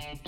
and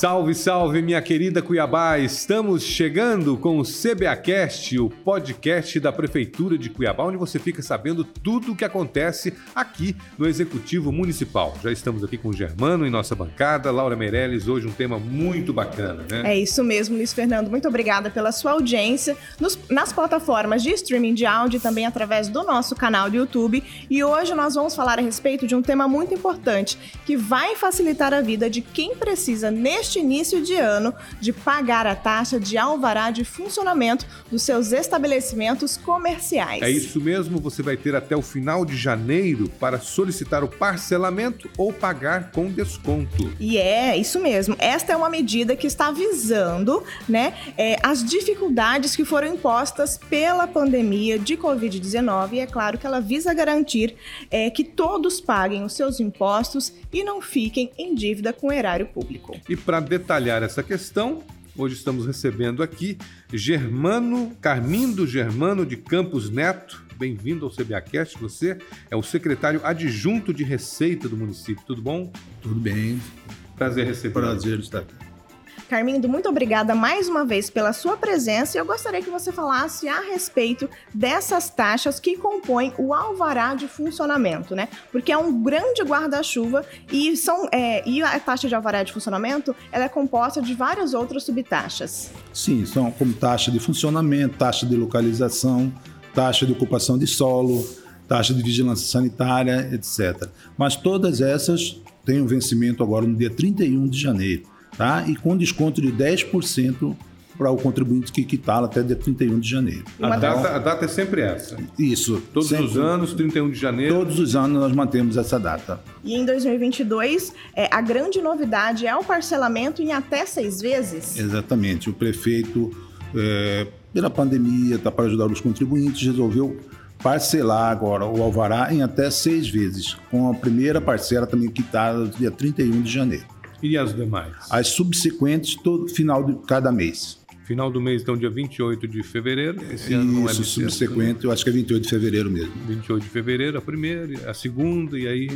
Salve, salve, minha querida Cuiabá! Estamos chegando com o CBAcast, o podcast da Prefeitura de Cuiabá, onde você fica sabendo tudo o que acontece aqui no Executivo Municipal. Já estamos aqui com o Germano em nossa bancada, Laura Meirelles, hoje um tema muito bacana, né? É isso mesmo, Luiz Fernando. Muito obrigada pela sua audiência nos, nas plataformas de streaming de áudio e também através do nosso canal do YouTube. E hoje nós vamos falar a respeito de um tema muito importante que vai facilitar a vida de quem precisa neste neste início de ano de pagar a taxa de alvará de funcionamento dos seus estabelecimentos comerciais. É isso mesmo, você vai ter até o final de janeiro para solicitar o parcelamento ou pagar com desconto. E é isso mesmo. Esta é uma medida que está visando, né, é, as dificuldades que foram impostas pela pandemia de Covid-19 e é claro que ela visa garantir é, que todos paguem os seus impostos e não fiquem em dívida com o erário público. E para detalhar essa questão, hoje estamos recebendo aqui Germano, Carmindo Germano de Campos Neto. Bem-vindo ao CBAcast. Você é o secretário adjunto de Receita do município. Tudo bom? Tudo bem. Prazer receber. Prazer estar aqui. Carmindo, muito obrigada mais uma vez pela sua presença e eu gostaria que você falasse a respeito dessas taxas que compõem o alvará de funcionamento, né? Porque é um grande guarda-chuva e, são, é, e a taxa de alvará de funcionamento ela é composta de várias outras subtaxas. Sim, são como taxa de funcionamento, taxa de localização, taxa de ocupação de solo, taxa de vigilância sanitária, etc. Mas todas essas têm um vencimento agora no dia 31 de janeiro tá? E com desconto de 10% para o contribuinte que quitá-la até dia 31 de janeiro. A data, a data, é sempre essa? Isso. Todos sempre, os anos, 31 de janeiro? Todos os anos nós mantemos essa data. E em 2022, é, a grande novidade é o parcelamento em até seis vezes? Exatamente. O prefeito, é, pela pandemia, tá, para ajudar os contribuintes, resolveu parcelar agora o alvará em até seis vezes, com a primeira parcela também quitada no dia 31 de janeiro. E as demais? As subsequentes, todo final de cada mês. Final do mês, então, dia 28 de fevereiro. Esse ano não é Isso, subsequente, né? eu acho que é 28 de fevereiro mesmo. 28 de fevereiro, a primeira, a segunda e aí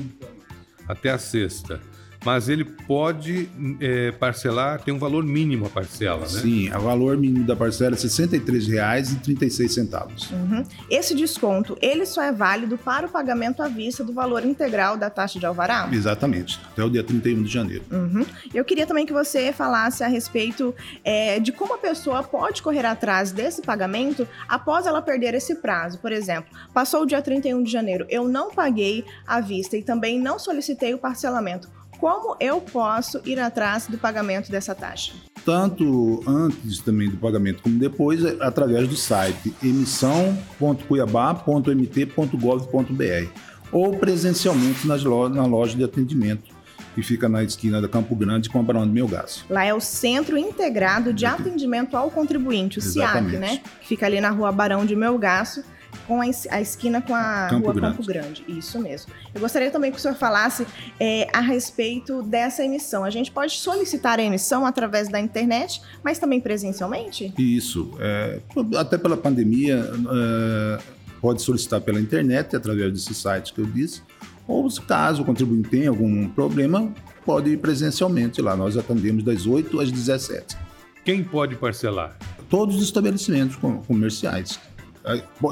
até a sexta mas ele pode é, parcelar, tem um valor mínimo a parcela, né? Sim, o valor mínimo da parcela é R$ 63,36. Uhum. Esse desconto, ele só é válido para o pagamento à vista do valor integral da taxa de alvará? Exatamente, até o dia 31 de janeiro. Uhum. Eu queria também que você falasse a respeito é, de como a pessoa pode correr atrás desse pagamento após ela perder esse prazo. Por exemplo, passou o dia 31 de janeiro, eu não paguei à vista e também não solicitei o parcelamento como eu posso ir atrás do pagamento dessa taxa? Tanto antes também do pagamento como depois, é através do site emissão.cuiabá.mt.gov.br ou presencialmente nas lojas, na loja de atendimento que fica na esquina da Campo Grande com a Barão do Melgaço. Lá é o Centro Integrado de Atendimento ao Contribuinte, o CIAC, né? Que fica ali na rua Barão de Melgaço com a, a esquina com a Campo Rua Grande. Campo Grande. Isso mesmo. Eu gostaria também que o senhor falasse é, a respeito dessa emissão. A gente pode solicitar a emissão através da internet, mas também presencialmente? Isso. É, até pela pandemia, é, pode solicitar pela internet, através desse site que eu disse, ou caso o contribuinte tenha algum problema, pode ir presencialmente lá. Nós atendemos das 8 às 17. Quem pode parcelar? Todos os estabelecimentos comerciais.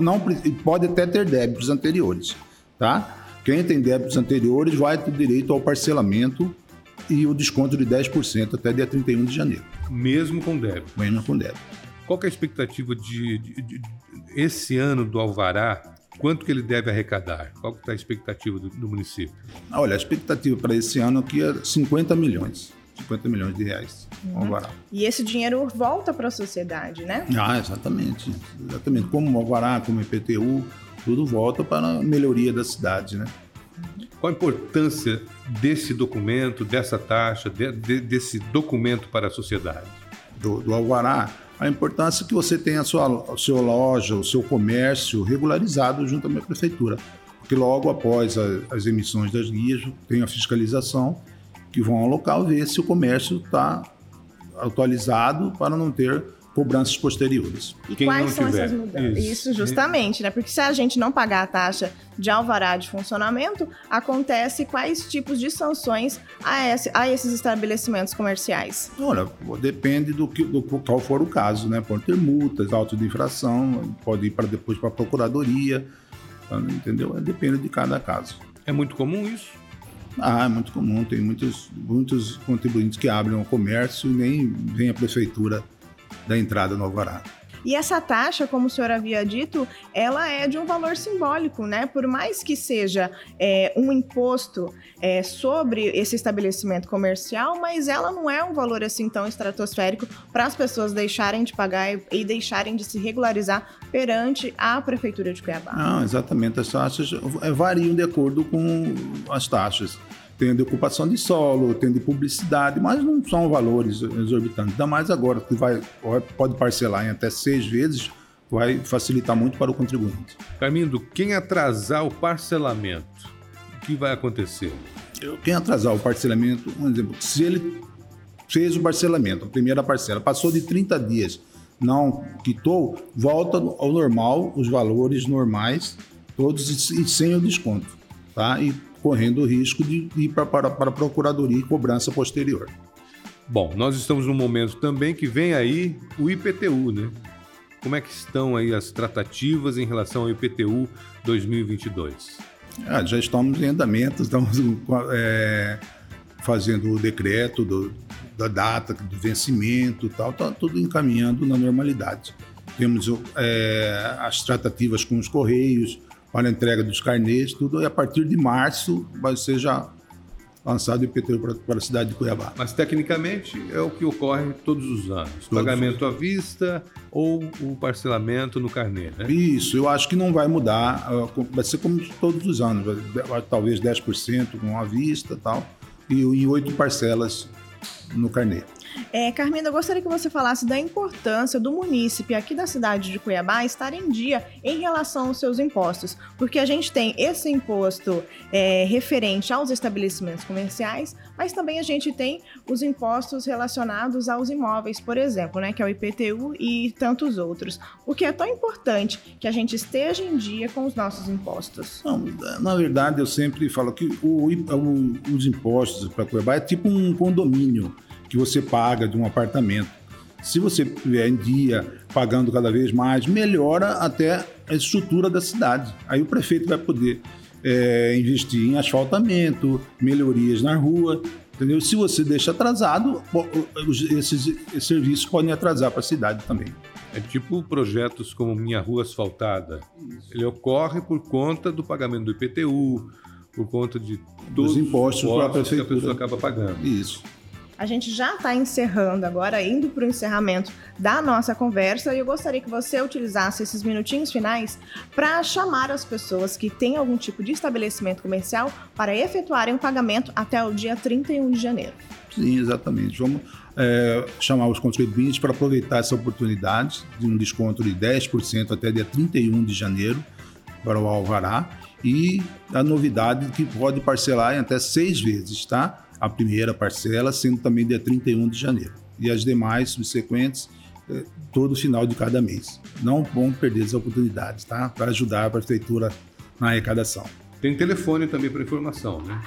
Não, pode até ter débitos anteriores, tá? Quem tem débitos anteriores vai ter direito ao parcelamento e o desconto de 10% até dia 31 de janeiro. Mesmo com débito? Mesmo com débito. Qual é a expectativa de, de, de, esse ano do Alvará? Quanto que ele deve arrecadar? Qual que é a expectativa do, do município? Olha, a expectativa para esse ano aqui é 50 milhões. 50 milhões de reais. Uhum. E esse dinheiro volta para a sociedade, né? Ah, exatamente. Exatamente. Como o Alvará, como o IPTU, tudo volta para a melhoria da cidade, né? Qual a importância desse documento, dessa taxa, de, de, desse documento para a sociedade? Do, do Alvará, a importância é que você tenha a sua, a sua loja, o seu comércio regularizado junto à minha prefeitura. Porque logo após a, as emissões das guias, tem a fiscalização que vão ao local ver se o comércio está atualizado para não ter cobranças posteriores. E Quem quais não são tiver. essas mudanças? Isso. Isso. justamente, né? Porque se a gente não pagar a taxa de alvará de funcionamento, acontece quais tipos de sanções a, esse- a esses estabelecimentos comerciais? Olha, depende do, que, do qual for o caso, né? Pode ter multas, autos de infração, pode ir para depois para a procuradoria, entendeu? Depende de cada caso. É muito comum isso? Ah, é muito comum, tem muitos, muitos contribuintes que abrem o comércio e nem vem a prefeitura da entrada no Alvará. E essa taxa, como o senhor havia dito, ela é de um valor simbólico, né? Por mais que seja é, um imposto é, sobre esse estabelecimento comercial, mas ela não é um valor assim tão estratosférico para as pessoas deixarem de pagar e, deixarem de se regularizar perante a Prefeitura de Cuiabá. Não, exatamente, as taxas eh, variam de acordo com as taxas. Tem de ocupação de solo, tem de publicidade, mas não são valores exorbitantes. Ainda mais agora, que vai, pode parcelar em até seis vezes, vai facilitar muito para o contribuinte. Carmindo, quem atrasar o parcelamento, o que vai acontecer? Eu- Quem atrasar o parcelamento, um exemplo, se ele fez o parcelamento, a primeira parcela, passou de 30 dias, não quitou, volta ao normal, os valores normais, todos e e sem o desconto, tá? E correndo o risco de ir pra- para, para a procuradoria e cobrança posterior. Bom, nós estamos num momento também que vem aí o IPTU, né? Como é que estão aí as tratativas em relação ao IPTU 2022? Ah, já estamos em andamento, estamos é, fazendo o decreto do- da data do vencimento e tal, está tudo encaminhando na normalidade. Temos é, as tratativas com os Correios para a entrega dos carnês, tudo, e a partir de março vai ser já lançado o IPTU para, a cidade de Cuiabá. Mas tecnicamente é o que ocorre todos os anos: pagamento à vista ou o parcelamento no carnê, né? Isso, eu acho que não vai mudar, ah, vai ser como todos os anos, talvez 10% com a vista e tal, e em oito parcelas no carnê. É, Carmina, eu gostaria que você falasse da importância do munícipe aqui da cidade de Cuiabá estar em dia em relação aos seus impostos, porque a gente tem esse imposto é, referente aos estabelecimentos comerciais, mas também a gente tem os impostos relacionados aos imóveis, por exemplo, né, que é o IPTU e tantos outros. O que é tão importante que a gente esteja em dia com os nossos impostos. Não, na verdade, eu sempre falo que o- o- os impostos para Cuiabá é tipo um condomínio que você paga de um apartamento. Se você estiver em dia, pagando cada vez mais, melhora até a estrutura da cidade. Aí o prefeito vai poder é, investir em asfaltamento, melhorias na rua, entendeu? Se você deixa atrasado, os- esses, serviços podem atrasar para a cidade também. É tipo projetos como Minha Rua Asfaltada. Ele ocorre por conta do pagamento do IPTU, por conta de todos impostos os para a impostos que a pessoa acaba pagando. Isso. A gente já está encerrando agora, indo para o encerramento da nossa conversa, e eu gostaria que você utilizasse esses minutinhos finais para chamar as pessoas que têm algum tipo de estabelecimento comercial para efetuarem o pagamento até o dia 31 de janeiro. Sim, exatamente. Vamos é, chamar os contribuintes para aproveitar essa oportunidade de um desconto de 10% até dia 31 de janeiro para o Alvará e a novidade que pode parcelar em até seis vezes, tá? A primeira parcela sendo também dia 31 de janeiro e as demais subsequentes é, todo final de cada mês. Não vão perder essa oportunidade, tá? Para ajudar a prefeitura na arrecadação. Tem telefone também para informação, né?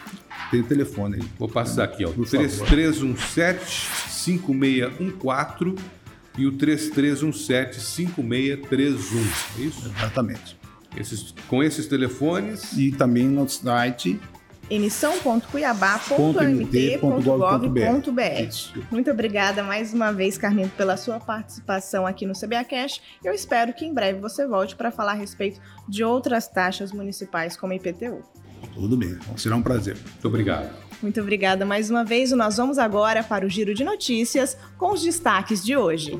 Tem telefone aí. Vou passar aqui, ó. Por favor. 3317-5614 e o 3317-5631. É isso? Exatamente. Esses, com esses telefones, E também no site emissão.cuiabá.mt.gov.br. Muito obrigada mais uma vez, Carmento, pela sua participação aqui no CBA Cash. Eu espero que em breve você volte para falar a respeito de outras taxas municipais como IPTU. Tudo bem, então será um prazer. muito obrigado. Muito obrigada mais uma vez. Nós vamos agora para o giro de notícias com os destaques de hoje.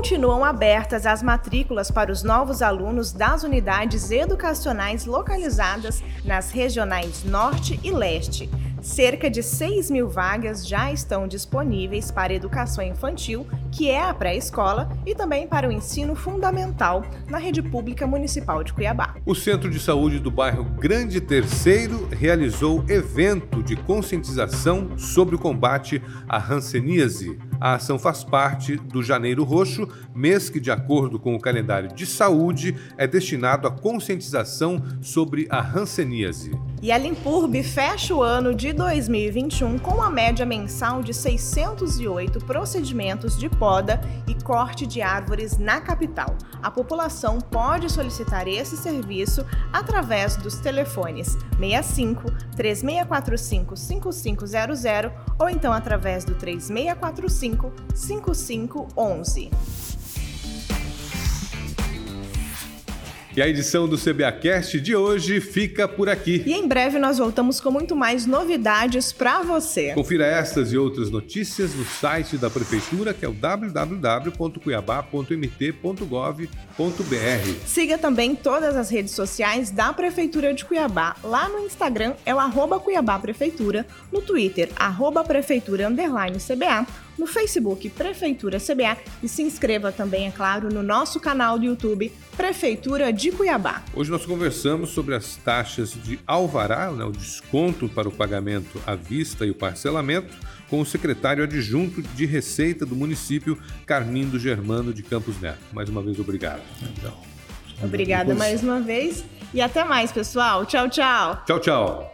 Continuam abertas as matrículas para os novos alunos das unidades educacionais localizadas nas regionais Norte e Leste. Cerca de 6 mil vagas já estão disponíveis para educação infantil, que é a pré-escola, e também para o ensino fundamental na rede pública municipal de Cuiabá. O Centro de Saúde do bairro Grande Terceiro realizou evento de conscientização sobre o combate à hanseníase. A ação faz parte do Janeiro Roxo, mês que, de acordo com o calendário de saúde, é destinado à conscientização sobre a hanseníase. E a Limpurb fecha o ano de 2021 com a média mensal de 608 procedimentos de poda e corte de árvores na capital. A população pode solicitar esse serviço através dos telefones 65 3645 5500 ou então através do 3645 5511. E a edição do CBAcast de hoje fica por aqui. E em breve nós voltamos com muito mais novidades para você. Confira estas e outras notícias no site da Prefeitura, que é o www.cuiabá.mt.gov.br. Siga também todas as redes sociais da Prefeitura de Cuiabá. Lá no Instagram é o arroba Cuiabá Prefeitura, no Twitter, arroba Prefeitura CBA no Facebook Prefeitura CBA e se inscreva também, é claro, no nosso canal do YouTube Prefeitura de Cuiabá. Hoje nós conversamos sobre as taxas de alvará, né, o desconto para o pagamento à vista e o parcelamento, com o secretário adjunto de Receita do município, Carmindo Germano de Campos Neto. Mais uma vez, obrigado. Obrigada mais uma vez e até mais, pessoal. Tchau, tchau. Tchau, tchau.